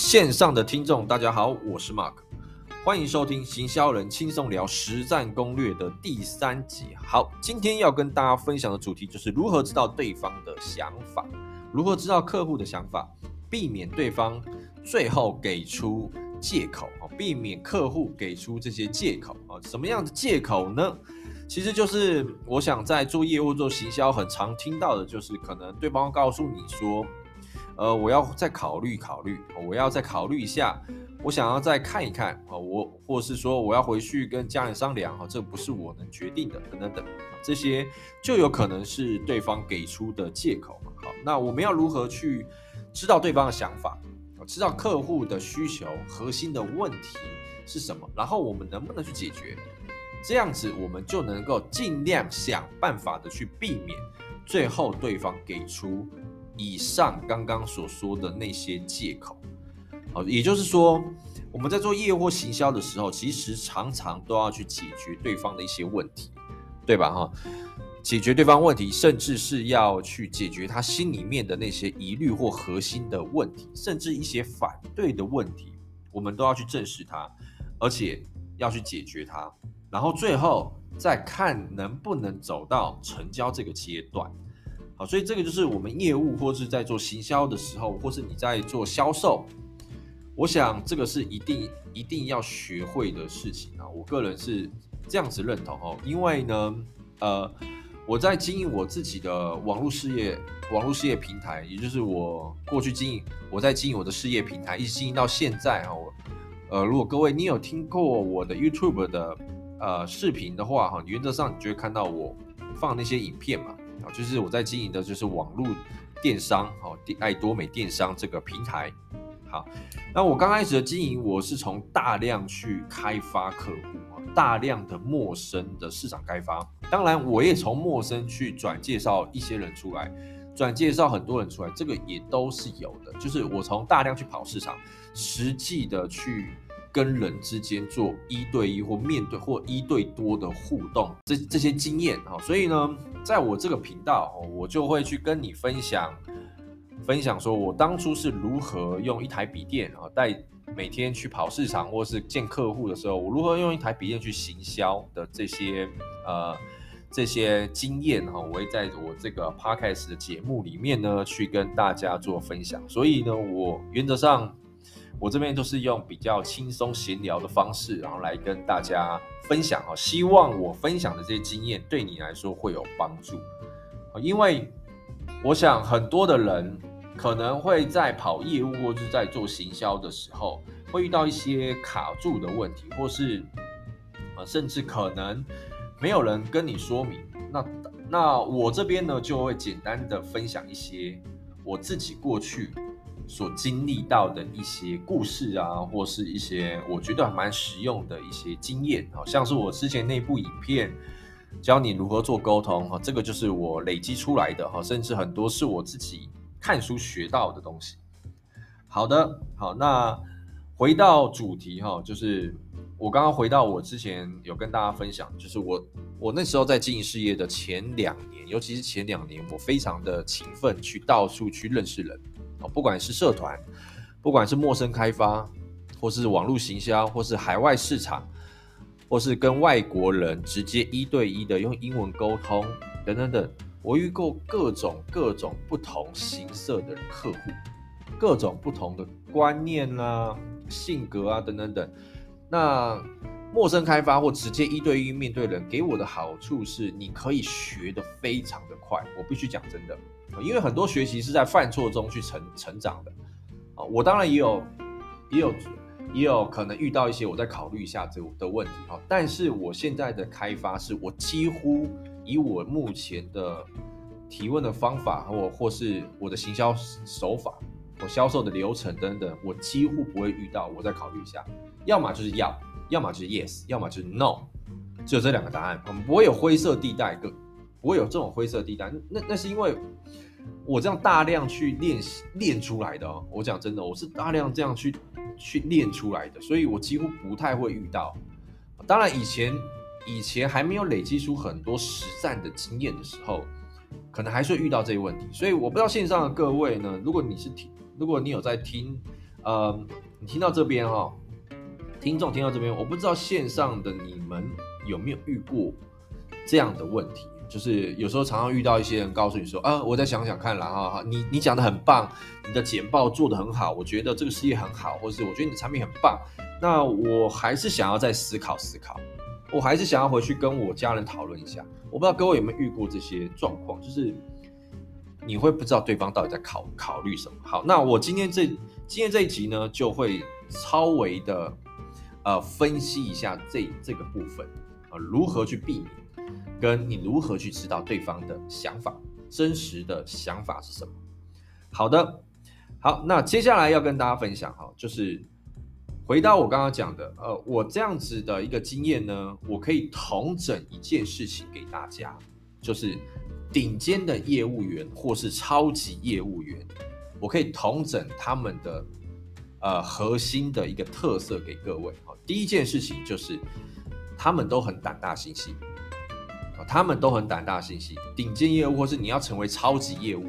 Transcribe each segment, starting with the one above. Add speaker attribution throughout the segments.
Speaker 1: 线上的听众，大家好，我是 Mark，欢迎收听《行销人轻松聊实战攻略》的第三集。好，今天要跟大家分享的主题就是如何知道对方的想法，如何知道客户的想法，避免对方最后给出借口啊，避免客户给出这些借口啊，什么样的借口呢？其实就是我想在做业务、做行销，很常听到的就是，可能对方告诉你说，呃，我要再考虑考虑，我要再考虑一下，我想要再看一看啊，我或是说我要回去跟家人商量啊，这不是我能决定的，等等等，这些就有可能是对方给出的借口。好，那我们要如何去知道对方的想法，知道客户的需求核心的问题是什么，然后我们能不能去解决？这样子，我们就能够尽量想办法的去避免最后对方给出以上刚刚所说的那些借口。好，也就是说，我们在做业务或行销的时候，其实常常都要去解决对方的一些问题，对吧？哈，解决对方问题，甚至是要去解决他心里面的那些疑虑或核心的问题，甚至一些反对的问题，我们都要去正视它，而且要去解决它。然后最后再看能不能走到成交这个阶段，好，所以这个就是我们业务或是在做行销的时候，或是你在做销售，我想这个是一定一定要学会的事情啊。我个人是这样子认同哦，因为呢，呃，我在经营我自己的网络事业，网络事业平台，也就是我过去经营，我在经营我的事业平台，一直经营到现在啊。我，呃，如果各位你有听过我的 YouTube 的。呃，视频的话，哈，原则上你就会看到我放那些影片嘛，啊，就是我在经营的就是网络电商，哦，爱多美电商这个平台。好，那我刚开始的经营，我是从大量去开发客户，大量的陌生的市场开发，当然我也从陌生去转介绍一些人出来，转介绍很多人出来，这个也都是有的，就是我从大量去跑市场，实际的去。跟人之间做一对一或面对或一对多的互动，这这些经验啊，所以呢，在我这个频道哦，我就会去跟你分享，分享说我当初是如何用一台笔电啊，带每天去跑市场或是见客户的时候，我如何用一台笔电去行销的这些呃这些经验哈，我会在我这个 podcast 的节目里面呢去跟大家做分享。所以呢，我原则上。我这边都是用比较轻松闲聊的方式，然后来跟大家分享哈，希望我分享的这些经验对你来说会有帮助。因为我想很多的人可能会在跑业务或者在做行销的时候，会遇到一些卡住的问题，或是甚至可能没有人跟你说明。那那我这边呢，就会简单的分享一些我自己过去。所经历到的一些故事啊，或是一些我觉得还蛮实用的一些经验，好像是我之前那部影片教你如何做沟通，哈，这个就是我累积出来的，哈，甚至很多是我自己看书学到的东西。好的，好，那回到主题，哈，就是我刚刚回到我之前有跟大家分享，就是我我那时候在经营事业的前两年，尤其是前两年，我非常的勤奋，去到处去认识人。不管是社团，不管是陌生开发，或是网络行销，或是海外市场，或是跟外国人直接一对一的用英文沟通，等等等，我遇过各种各种不同形色的客户，各种不同的观念啊、性格啊等等等。那陌生开发或直接一对一面对人，给我的好处是，你可以学得非常的快。我必须讲真的。因为很多学习是在犯错中去成成长的，啊，我当然也有，也有，也有可能遇到一些我再考虑一下这的问题哈。但是我现在的开发是我几乎以我目前的提问的方法或或是我的行销手法，我销售的流程等等，我几乎不会遇到我再考虑一下，要么就是要，要么就是 yes，要么就是 no，只有这两个答案，我们不会有灰色地带个。不会有这种灰色地带，那那是因为我这样大量去练习练出来的哦。我讲真的，我是大量这样去去练出来的，所以我几乎不太会遇到。当然，以前以前还没有累积出很多实战的经验的时候，可能还是会遇到这些问题。所以我不知道线上的各位呢，如果你是听，如果你有在听呃，你听到这边哈、哦，听众听到这边，我不知道线上的你们有没有遇过这样的问题，就是有时候常常遇到一些人告诉你说，啊，我再想想看啦哈，你你讲的很棒，你的简报做的很好，我觉得这个事业很好，或是我觉得你的产品很棒，那我还是想要再思考思考。我还是想要回去跟我家人讨论一下。我不知道各位有没有遇过这些状况，就是你会不知道对方到底在考考虑什么。好，那我今天这今天这一集呢，就会稍微的呃分析一下这这个部分啊，如何去避免，跟你如何去知道对方的想法，真实的想法是什么。好的，好，那接下来要跟大家分享哈，就是。回到我刚刚讲的，呃，我这样子的一个经验呢，我可以统整一件事情给大家，就是顶尖的业务员或是超级业务员，我可以统整他们的呃核心的一个特色给各位。好，第一件事情就是他们都很胆大心细，他们都很胆大心细。顶尖业务或是你要成为超级业务，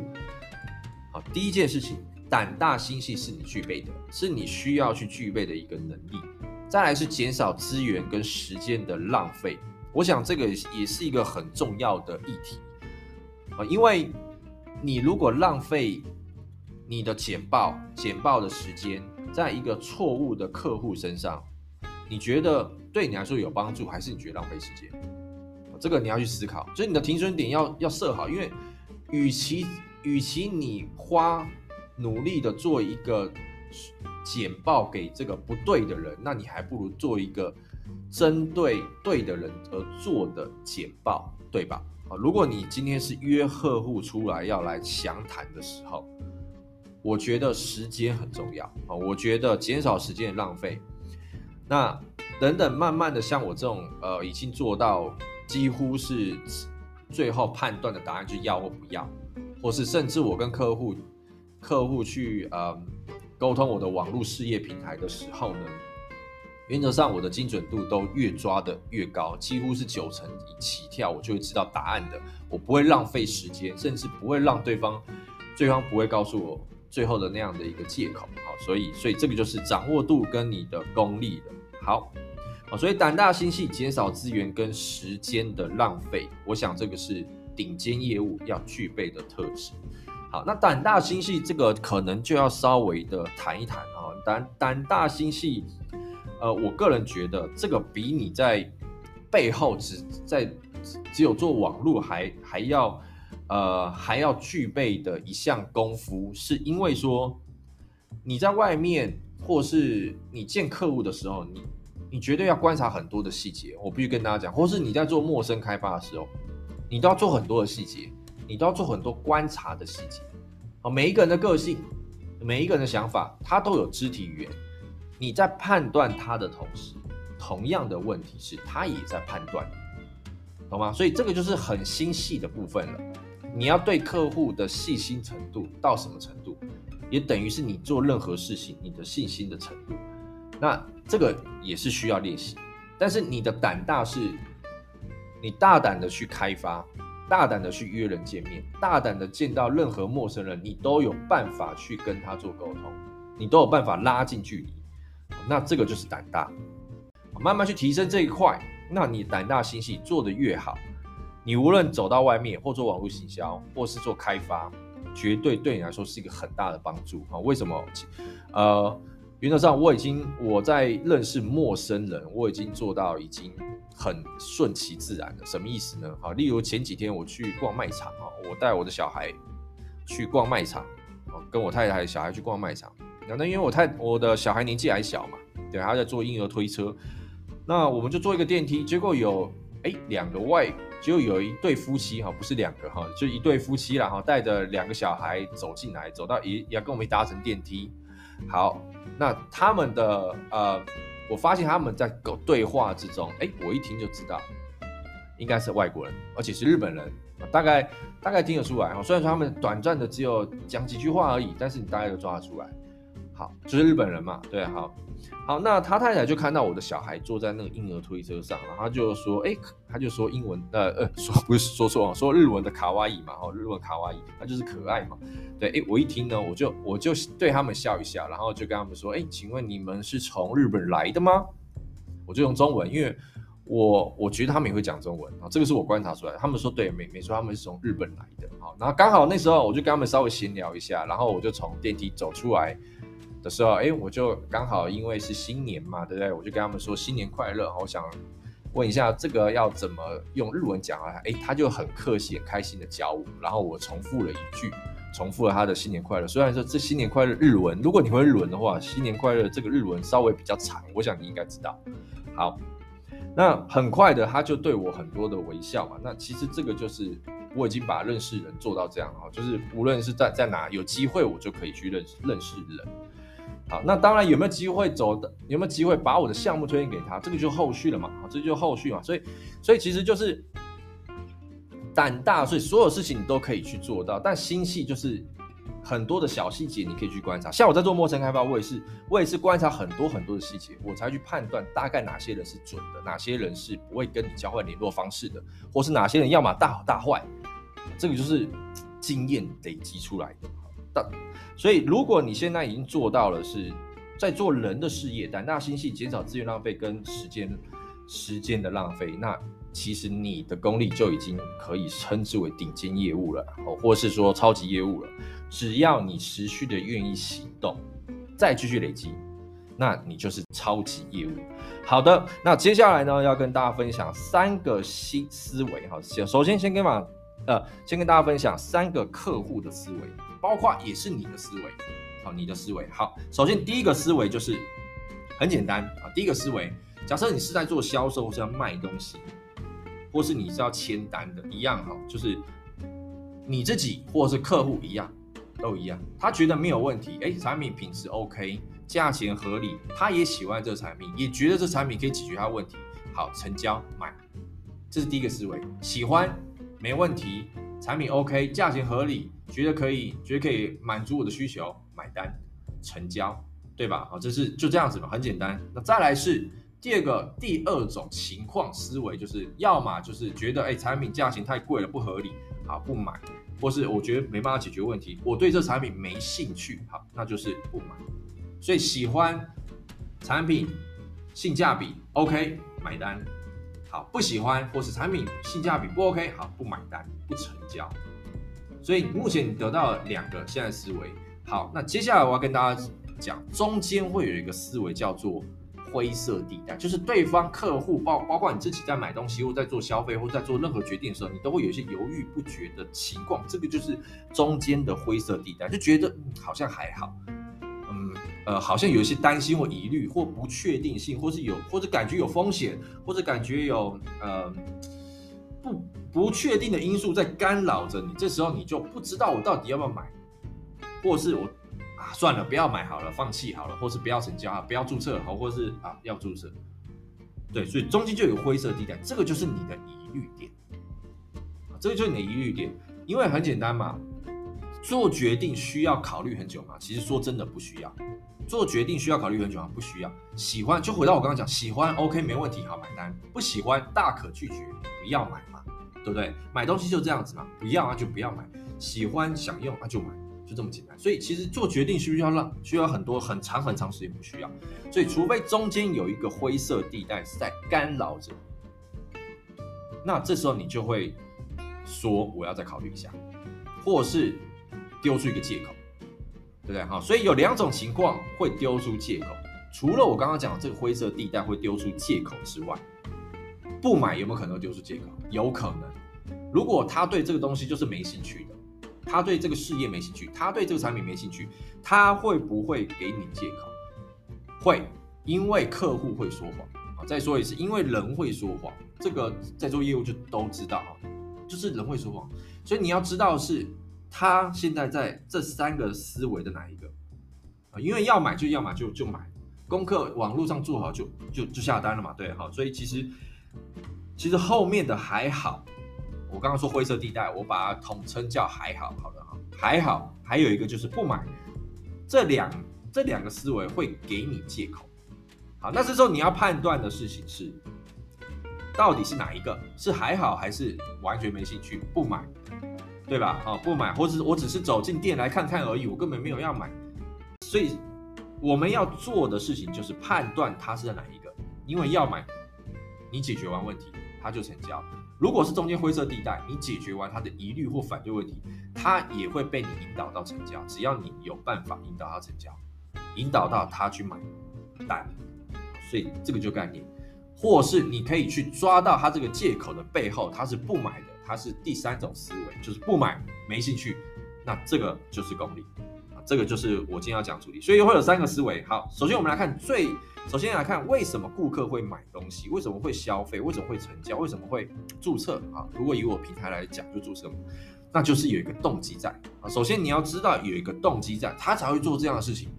Speaker 1: 好，第一件事情。胆大心细是你具备的，是你需要去具备的一个能力。再来是减少资源跟时间的浪费，我想这个也是一个很重要的议题啊，因为你如果浪费你的简报、简报的时间在一个错误的客户身上，你觉得对你来说有帮助，还是你觉得浪费时间？这个你要去思考，所以你的停损点要要设好，因为与其与其你花。努力的做一个简报给这个不对的人，那你还不如做一个针对对的人而做的简报，对吧？啊，如果你今天是约客户出来要来详谈的时候，我觉得时间很重要啊，我觉得减少时间的浪费。那等等，慢慢的像我这种呃，已经做到几乎是最后判断的答案，就要或不要，或是甚至我跟客户。客户去呃沟通我的网络事业平台的时候呢，原则上我的精准度都越抓得越高，几乎是九成起跳，我就会知道答案的。我不会浪费时间，甚至不会让对方，对方不会告诉我最后的那样的一个借口。好，所以所以这个就是掌握度跟你的功力的。好，所以胆大心细，减少资源跟时间的浪费，我想这个是顶尖业务要具备的特质。好，那胆大心细这个可能就要稍微的谈一谈啊。胆胆大心细，呃，我个人觉得这个比你在背后只在只有做网络还还要呃还要具备的一项功夫，是因为说你在外面或是你见客户的时候，你你绝对要观察很多的细节。我必须跟大家讲，或是你在做陌生开发的时候，你都要做很多的细节。你都要做很多观察的细节，啊，每一个人的个性，每一个人的想法，他都有肢体语言。你在判断他的同时，同样的问题是他也在判断，懂吗？所以这个就是很心细的部分了。你要对客户的细心程度到什么程度，也等于是你做任何事情你的信心的程度。那这个也是需要练习，但是你的胆大是，你大胆的去开发。大胆的去约人见面，大胆的见到任何陌生人，你都有办法去跟他做沟通，你都有办法拉近距离，那这个就是胆大。慢慢去提升这一块，那你胆大心细做得越好，你无论走到外面或做网络行销，或是做开发，绝对对你来说是一个很大的帮助啊！为什么？呃。原则上，我已经我在认识陌生人，我已经做到已经很顺其自然了。什么意思呢？好，例如前几天我去逛卖场啊，我带我的小孩去逛卖场，跟我太太小孩去逛卖场。那因为我太我的小孩年纪还小嘛，对，他在坐婴儿推车，那我们就坐一个电梯，结果有哎两个外，就有一对夫妻哈，不是两个哈，就一对夫妻啦哈，带着两个小孩走进来，走到也也跟我们搭乘电梯，好。那他们的呃，我发现他们在对话之中，哎，我一听就知道，应该是外国人，而且是日本人，大概大概听得出来哈。虽然说他们短暂的只有讲几句话而已，但是你大概都抓得出来。好，就是日本人嘛，对，好，好，那他太太就看到我的小孩坐在那个婴儿推车上，然后他就说，哎，他就说英文，呃呃，说不是说错，说日文的卡哇伊嘛，哦，日文卡哇伊，那就是可爱嘛，对，哎，我一听呢，我就我就对他们笑一笑，然后就跟他们说，哎，请问你们是从日本来的吗？我就用中文，因为。我我觉得他们也会讲中文啊，这个是我观察出来。他们说对，没没错，他们是从日本来的。好，然后刚好那时候我就跟他们稍微闲聊一下，然后我就从电梯走出来的时候，哎，我就刚好因为是新年嘛，对不对？我就跟他们说新年快乐。我想问一下这个要怎么用日文讲啊？哎，他就很客气、很开心的教我，然后我重复了一句，重复了他的新年快乐。虽然说这新年快乐日文，如果你会日文的话，新年快乐这个日文稍微比较长，我想你应该知道。好。那很快的，他就对我很多的微笑嘛。那其实这个就是我已经把认识人做到这样啊，就是无论是在在哪有机会，我就可以去认识认识人。好，那当然有没有机会走的，有没有机会把我的项目推荐给他，这个就后续了嘛。好，这就后续嘛。所以，所以其实就是胆大，所以所有事情你都可以去做到，但心细就是。很多的小细节你可以去观察，像我在做陌生开发，我也是，我也是观察很多很多的细节，我才去判断大概哪些人是准的，哪些人是不会跟你交换联络方式的，或是哪些人要么大好大坏，这个就是经验累积出来的。但所以如果你现在已经做到了是在做人的事业，胆大心细，减少资源浪费跟时间时间的浪费，那。其实你的功力就已经可以称之为顶尖业务了，哦，或是说超级业务了。只要你持续的愿意行动，再继续累积，那你就是超级业务。好的，那接下来呢，要跟大家分享三个新思维。好，先首先先跟嘛，呃，先跟大家分享三个客户的思维，包括也是你的思维。好，你的思维。好，首先第一个思维就是很简单啊，第一个思维，假设你是在做销售是要卖东西。或是你是要签单的，一样哈，就是你自己或是客户一样，都一样。他觉得没有问题，哎，产品品质 OK，价钱合理，他也喜欢这产品，也觉得这产品可以解决他问题，好，成交买，这是第一个思维。喜欢没问题，产品 OK，价钱合理，觉得可以，觉得可以满足我的需求，买单成交，对吧？好，这是就这样子嘛，很简单。那再来是。第二个，第二种情况思维就是，要么就是觉得，哎，产品价钱太贵了，不合理，好，不买；或是我觉得没办法解决问题，我对这产品没兴趣，好，那就是不买。所以喜欢产品性价比 OK，买单；好，不喜欢或是产品性价比不 OK，好，不买单，不成交。所以目前你得到了两个现在思维。好，那接下来我要跟大家讲，中间会有一个思维叫做。灰色地带就是对方客户包包括你自己在买东西或在做消费或在做任何决定的时候，你都会有一些犹豫不决的情况，这个就是中间的灰色地带，就觉得好像还好，呃好像有一些担心或疑虑或不确定性，或是有或者感觉有风险，或者感觉有呃不不确定的因素在干扰着你，这时候你就不知道我到底要不要买，或是我。啊，算了，不要买好了，放弃好了，或是不要成交啊，不要注册好，或是啊要注册，对，所以中间就有灰色地带，这个就是你的疑虑点，这个就是你的疑虑点，因为很简单嘛，做决定需要考虑很久吗，其实说真的不需要，做决定需要考虑很久吗？不需要，喜欢就回到我刚刚讲，喜欢 OK 没问题，好买单，不喜欢大可拒绝，不要买嘛，对不对？买东西就这样子嘛，不要啊就不要买，喜欢想用啊就买。就这么简单，所以其实做决定需不需要让需要很多很长很长时间，不需要，所以除非中间有一个灰色地带是在干扰着，那这时候你就会说我要再考虑一下，或是丢出一个借口，对不对？好，所以有两种情况会丢出借口，除了我刚刚讲的这个灰色地带会丢出借口之外，不买有没有可能丢出借口？有可能，如果他对这个东西就是没兴趣的。他对这个事业没兴趣，他对这个产品没兴趣，他会不会给你借口？会，因为客户会说谎啊。再说一次，因为人会说谎，这个在做业务就都知道啊，就是人会说谎。所以你要知道是，他现在在这三个思维的哪一个啊？因为要买就要买就就买，功课网络上做好就就就下单了嘛，对，好，所以其实其实后面的还好。我刚刚说灰色地带，我把它统称叫还好，好的哈，还好。还有一个就是不买，这两这两个思维会给你借口。好，那这时候你要判断的事情是，到底是哪一个？是还好还是完全没兴趣不买，对吧？啊，不买，或者我只是走进店来看看而已，我根本没有要买。所以我们要做的事情就是判断它是在哪一个，因为要买，你解决完问题，它就成交。如果是中间灰色地带，你解决完他的疑虑或反对问题，他也会被你引导到成交。只要你有办法引导他成交，引导到他去买单，所以这个就概念，或是你可以去抓到他这个借口的背后，他是不买的，它是第三种思维，就是不买，没兴趣，那这个就是功利啊。这个就是我今天要讲的主题，所以会有三个思维。好，首先我们来看最，首先来看为什么顾客会买东西，为什么会消费，为什么会成交，为什么会注册啊？如果以我平台来讲，就注册嘛，那就是有一个动机在啊。首先你要知道有一个动机在，他才会做这样的事情。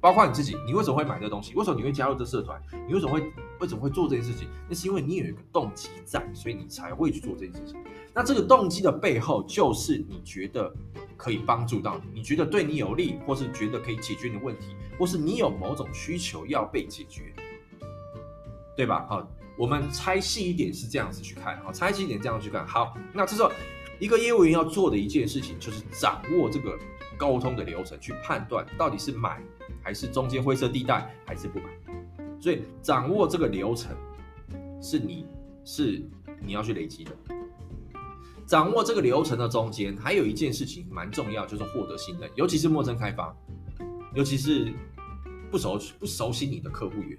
Speaker 1: 包括你自己，你为什么会买这东西？为什么你会加入这社团？你为什么会为什么会做这件事情？那是因为你有一个动机在，所以你才会去做这件事情。那这个动机的背后，就是你觉得可以帮助到你，你觉得对你有利，或是觉得可以解决你的问题，或是你有某种需求要被解决，对吧？好，我们拆细一点是这样子去看，好，拆细一点这样去看。好，那这时候一个业务员要做的一件事情，就是掌握这个沟通的流程，去判断到底是买。还是中间灰色地带，还是不买，所以掌握这个流程是你是你要去累积的。掌握这个流程的中间，还有一件事情蛮重要，就是获得信任，尤其是陌生开发，尤其是不熟不熟悉你的客户源，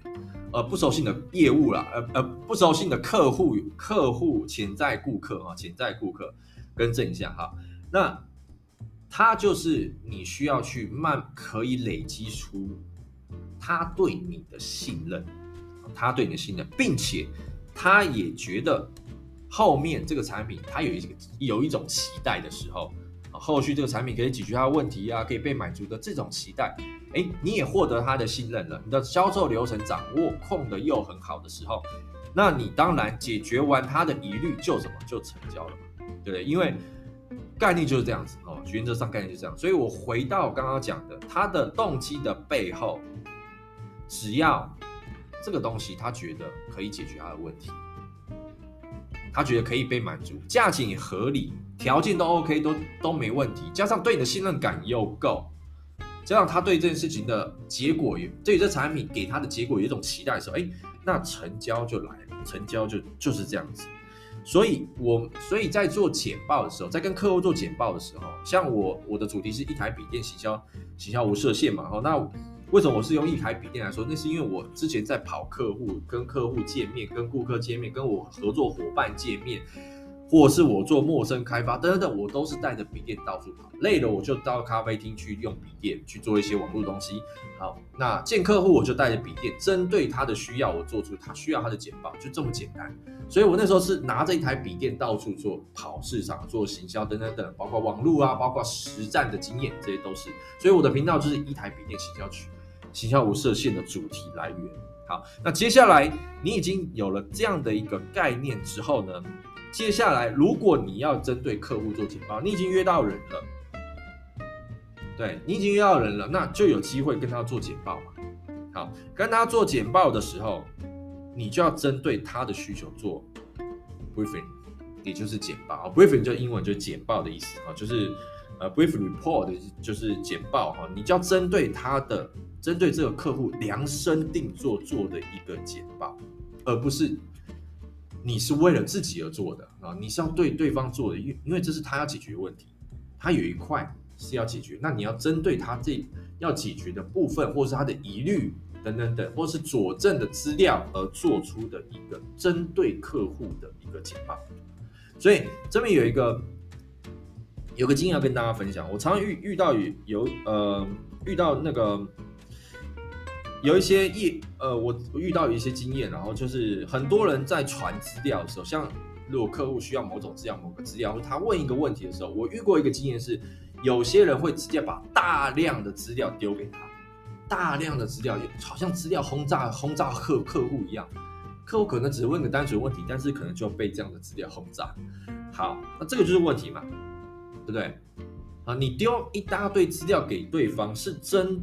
Speaker 1: 呃，不熟悉你的业务啦，呃呃，不熟悉你的客户客户潜在顾客啊，潜在顾客，更正一下哈，那。他就是你需要去慢，可以累积出他对你的信任，他对你的信任，并且他也觉得后面这个产品他有一个有一种期待的时候，后续这个产品可以解决他的问题啊，可以被满足的这种期待，哎，你也获得他的信任了，你的销售流程掌握控的又很好的时候，那你当然解决完他的疑虑就什么就成交了嘛，对不对？因为概念就是这样子哦，原则上概念就这样，所以我回到刚刚讲的，他的动机的背后，只要这个东西他觉得可以解决他的问题，他觉得可以被满足，价钱也合理，条件都 OK，都都没问题，加上对你的信任感又够，加上他对这件事情的结果，对于这产品给他的结果有一种期待的时候，哎，那成交就来了，成交就就是这样子。所以我，所以在做简报的时候，在跟客户做简报的时候，像我我的主题是一台笔电行销，行销无设限嘛。哈，那为什么我是用一台笔电来说？那是因为我之前在跑客户，跟客户见面，跟顾客见面，跟我合作伙伴见面。或是我做陌生开发等等等，我都是带着笔电到处跑，累了我就到咖啡厅去用笔电去做一些网络东西。好，那见客户我就带着笔电，针对他的需要，我做出他需要他的简报，就这么简单。所以我那时候是拿着一台笔电到处做跑市场、做行销等等等，包括网络啊，包括实战的经验，这些都是。所以我的频道就是一台笔电行销群，行销无设限的主题来源。好，那接下来你已经有了这样的一个概念之后呢？接下来，如果你要针对客户做简报，你已经约到人了，对，你已经约到人了，那就有机会跟他做简报嘛。好，跟他做简报的时候，你就要针对他的需求做 briefing，也就是简报。briefing 就英文就是简报的意思啊，就是呃 brief report 就是简报哈。你就要针对他的，针对这个客户量身定做做的一个简报，而不是。你是为了自己而做的啊，你是要对对方做的，因因为这是他要解决问题，他有一块是要解决，那你要针对他这要解决的部分，或是他的疑虑等等等，或是佐证的资料而做出的一个针对客户的一个简报。所以这边有一个有个经验要跟大家分享，我常常遇遇到有有呃遇到那个。有一些业，呃，我遇到一些经验，然后就是很多人在传资料的时候，像如果客户需要某种资料、某个资料，他问一个问题的时候，我遇过一个经验是，有些人会直接把大量的资料丢给他，大量的资料，好像资料轰炸轰炸客客户一样，客户可能只是问个单纯问题，但是可能就被这样的资料轰炸。好，那这个就是问题嘛，对不对？啊，你丢一大堆资料给对方是真。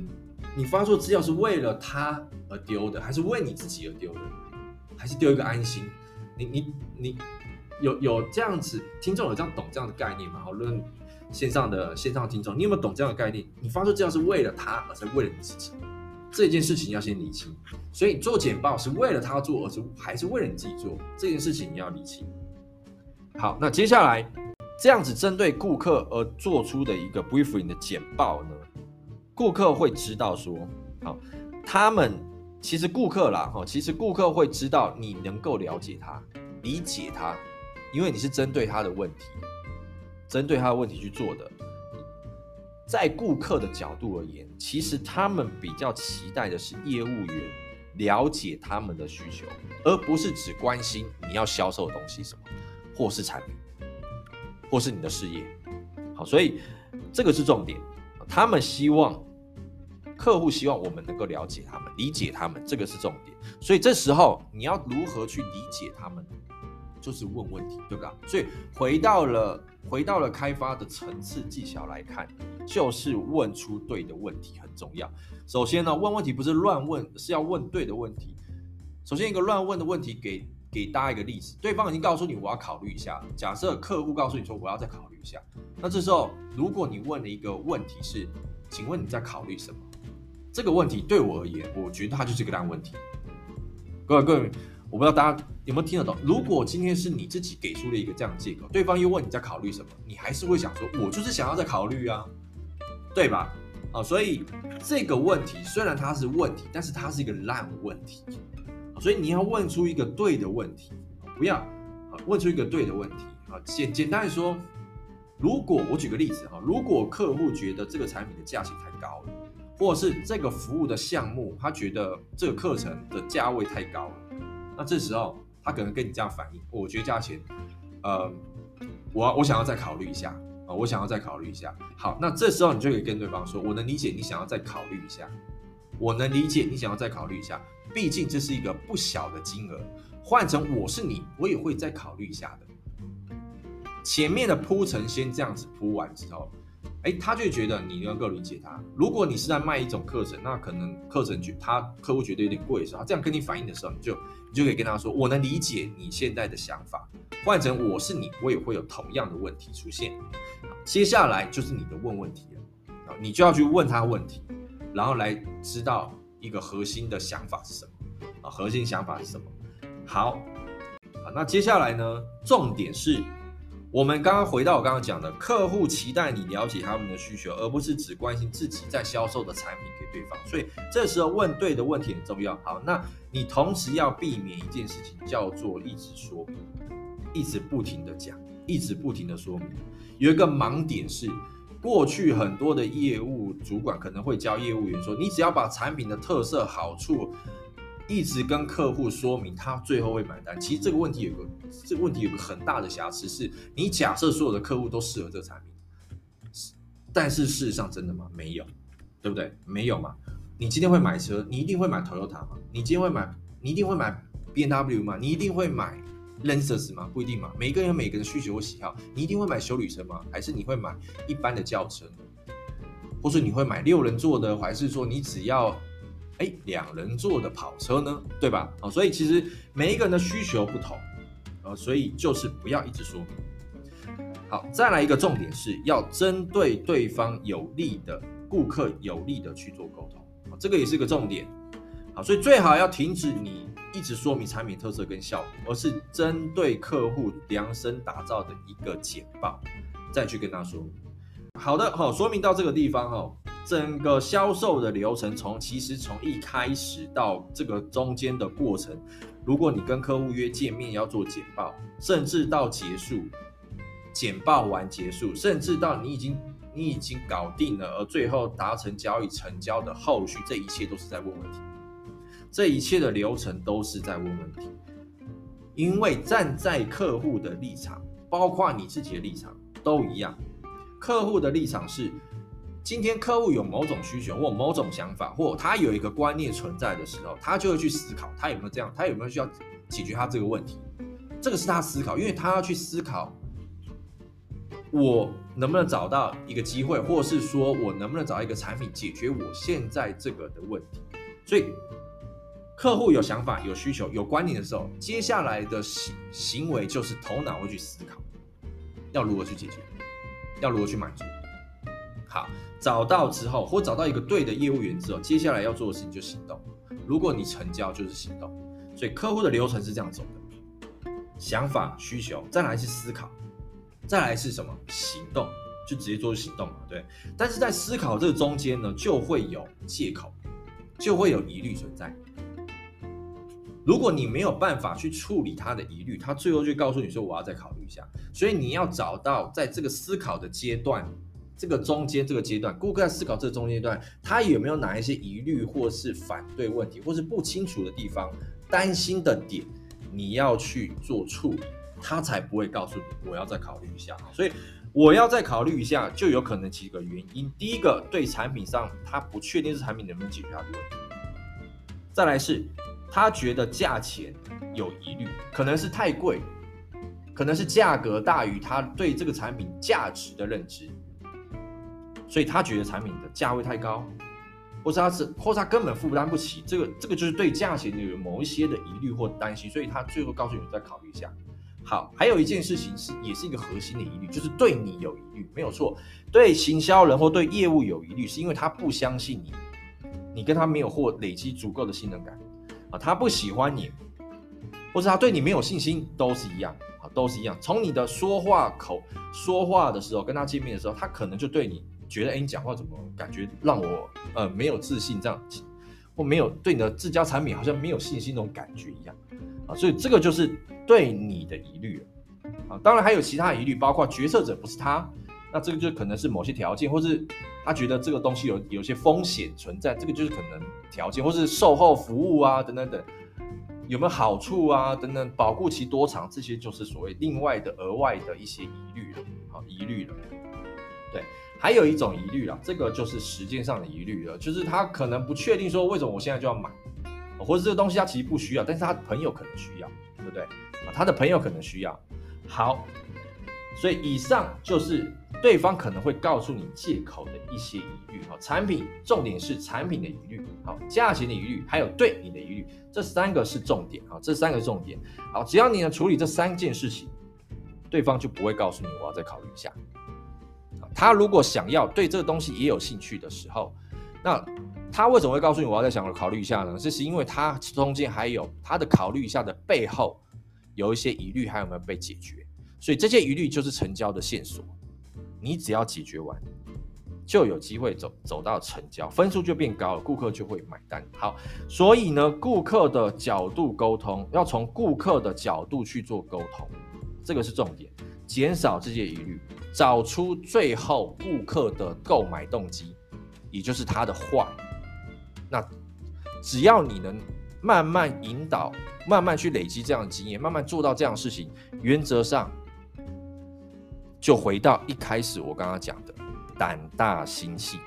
Speaker 1: 你发错资料是为了他而丢的，还是为你自己而丢的，还是丢一个安心？你你你有有这样子听众有这样懂这样的概念吗？好，论线上的线上听众，你有没有懂这样的概念？你发错资料是为了他，而是为了你自己？这件事情要先理清。所以做简报是为了他做，而是还是为了你自己做？这件事情你要理清。好，那接下来这样子针对顾客而做出的一个 briefing 的简报呢，顾客会知道说，好，他们其实顾客啦，哈，其实顾客会知道你能够了解他、理解他，因为你是针对他的问题，针对他的问题去做的。在顾客的角度而言，其实他们比较期待的是业务员了解他们的需求，而不是只关心你要销售的东西什么。或是产品，或是你的事业，好，所以这个是重点。他们希望客户希望我们能够了解他们，理解他们，这个是重点。所以这时候你要如何去理解他们，就是问问题，对吧？所以回到了回到了开发的层次技巧来看，就是问出对的问题很重要。首先呢，问问题不是乱问，是要问对的问题。首先一个乱问的问题给。给大家一个例子，对方已经告诉你我要考虑一下。假设客户告诉你说我要再考虑一下，那这时候如果你问了一个问题是，请问你在考虑什么？这个问题对我而言，我觉得它就是一个烂问题。各位各位，我不知道大家有没有听得懂？如果今天是你自己给出了一个这样的借口，对方又问你在考虑什么，你还是会想说，我就是想要再考虑啊，对吧？啊，所以这个问题虽然它是问题，但是它是一个烂问题。所以你要问出一个对的问题，不要，问出一个对的问题啊。简简单的说，如果我举个例子哈，如果客户觉得这个产品的价钱太高了，或者是这个服务的项目他觉得这个课程的价位太高了，那这时候他可能跟你这样反应，我觉得价钱，呃，我我想要再考虑一下啊，我想要再考虑一下。好，那这时候你就可以跟对方说，我能理解你想要再考虑一下。我能理解你想要再考虑一下，毕竟这是一个不小的金额。换成我是你，我也会再考虑一下的。前面的铺陈先这样子铺完之后，哎，他就觉得你能够理解他。如果你是在卖一种课程，那可能课程觉他客户觉得有点贵的时候，他这样跟你反映的时候，你就你就可以跟他说，我能理解你现在的想法。换成我是你，我也会有同样的问题出现。接下来就是你的问问题了，啊，你就要去问他问题。然后来知道一个核心的想法是什么啊？核心想法是什么？好，好，那接下来呢？重点是我们刚刚回到我刚刚讲的，客户期待你了解他们的需求，而不是只关心自己在销售的产品给对方。所以这时候问对的问题很重要。好，那你同时要避免一件事情，叫做一直说明，一直不停的讲，一直不停的说明。有一个盲点是。过去很多的业务主管可能会教业务员说：“你只要把产品的特色好处一直跟客户说明，他最后会买单。”其实这个问题有个这个问题有个很大的瑕疵，是你假设所有的客户都适合这个产品，但是事实上真的吗？没有，对不对？没有嘛？你今天会买车，你一定会买 Toyota 吗？你今天会买，你一定会买 BMW 吗？你一定会买？Lexus 吗？不一定嘛。每个人有每个人需求和喜好。你一定会买休旅车吗？还是你会买一般的轿车？或是你会买六人座的，还是说你只要哎两人座的跑车呢？对吧？啊，所以其实每一个人的需求不同，啊，所以就是不要一直说。好，再来一个重点是要针对对方有利的顾客有利的去做沟通，啊，这个也是个重点。好，所以最好要停止你。一直说明产品特色跟效果，而是针对客户量身打造的一个简报，再去跟他说。好的，好，说明到这个地方哈，整个销售的流程从其实从一开始到这个中间的过程，如果你跟客户约见面要做简报，甚至到结束，简报完结束，甚至到你已经你已经搞定了，而最后达成交易成交的后续，这一切都是在问问题。这一切的流程都是在问问题，因为站在客户的立场，包括你自己的立场都一样。客户的立场是，今天客户有某种需求或某种想法，或他有一个观念存在的时候，他就会去思考，他有没有这样，他有没有需要解决他这个问题。这个是他思考，因为他要去思考，我能不能找到一个机会，或是说我能不能找到一个产品解决我现在这个的问题？所以，客户有想法、有需求、有观念的时候，接下来的行行为就是头脑会去思考，要如何去解决，要如何去满足。好，找到之后，或找到一个对的业务员之后，接下来要做的事情就行动。如果你成交，就是行动。所以客户的流程是这样走的：想法、需求，再来是思考，再来是什么？行动，就直接做行动嘛，对。但是在思考这个中间呢，就会有借口，就会有疑虑存在。如果你没有办法去处理他的疑虑，他最后就告诉你说：“我要再考虑一下。”所以你要找到在这个思考的阶段。这个中间这个阶段，顾客在思考这个中间阶段，他有没有哪一些疑虑，或是反对问题，或是不清楚的地方，担心的点，你要去做处理，他才不会告诉你我要再考虑一下。所以我要再考虑一下，就有可能几个原因。第一个，对产品上他不确定这产品能不能解决他的问题；再来是，他觉得价钱有疑虑，可能是太贵，可能是价格大于他对这个产品价值的认知。所以他觉得产品的价位太高，或是他是，或是他根本负担不起，这个这个就是对价钱有某一些的疑虑或担心，所以他最后告诉你再考虑一下。好，还有一件事情是，也是一个核心的疑虑，就是对你有疑虑，没有错，对行销人或对业务有疑虑，是因为他不相信你，你跟他没有或累积足够的信任感啊，他不喜欢你，或是他对你没有信心，都是一样啊，都是一样。从你的说话口说话的时候，跟他见面的时候，他可能就对你。觉得哎，你讲话怎么感觉让我呃没有自信这样，或没有对你的自家产品好像没有信心那种感觉一样啊，所以这个就是对你的疑虑啊。当然还有其他疑虑，包括决策者不是他，那这个就可能是某些条件，或是他觉得这个东西有有些风险存在，这个就是可能条件，或是售后服务啊等等等，有没有好处啊等等，保固期多长，这些就是所谓另外的额外的一些疑虑了，好，疑虑了，对。还有一种疑虑啦，这个就是时间上的疑虑了，就是他可能不确定说为什么我现在就要买，或者这个东西他其实不需要，但是他朋友可能需要，对不对？啊，他的朋友可能需要。好，所以以上就是对方可能会告诉你借口的一些疑虑。好，产品重点是产品的疑虑，好，价钱的疑虑，还有对你的疑虑，这三个是重点啊，这三个重点。好，只要你能处理这三件事情，对方就不会告诉你我要再考虑一下。他如果想要对这个东西也有兴趣的时候，那他为什么会告诉你我要再想考虑一下呢？这是因为他中间还有他的考虑一下的背后有一些疑虑还有没有被解决，所以这些疑虑就是成交的线索。你只要解决完，就有机会走走到成交，分数就变高了，顾客就会买单。好，所以呢，顾客的角度沟通要从顾客的角度去做沟通，这个是重点，减少这些疑虑。找出最后顾客的购买动机，也就是他的坏。那只要你能慢慢引导，慢慢去累积这样的经验，慢慢做到这样的事情，原则上就回到一开始我刚刚讲的胆大心细。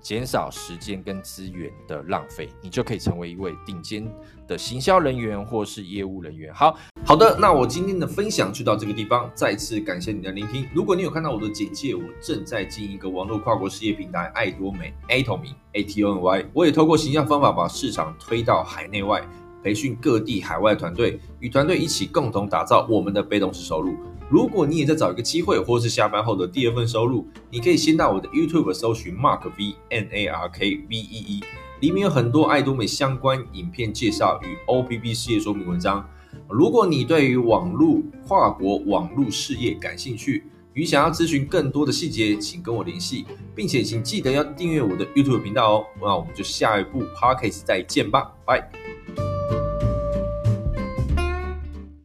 Speaker 1: 减少时间跟资源的浪费，你就可以成为一位顶尖的行销人员或是业务人员。好好的，那我今天的分享就到这个地方，再次感谢你的聆听。如果你有看到我的简介，我正在经营一个网络跨国事业平台爱多美 Atomy A T O N Y，我也透过形象方法把市场推到海内外，培训各地海外团队，与团队一起共同打造我们的被动式收入。如果你也在找一个机会，或是下班后的第二份收入，你可以先到我的 YouTube 搜寻 Mark V N A R K V E E，里面有很多爱多美相关影片介绍与 OBB 事业说明文章。如果你对于网络跨国网络事业感兴趣，与想要咨询更多的细节，请跟我联系，并且请记得要订阅我的 YouTube 频道哦。那我们就下一步 Podcast 再见吧，拜。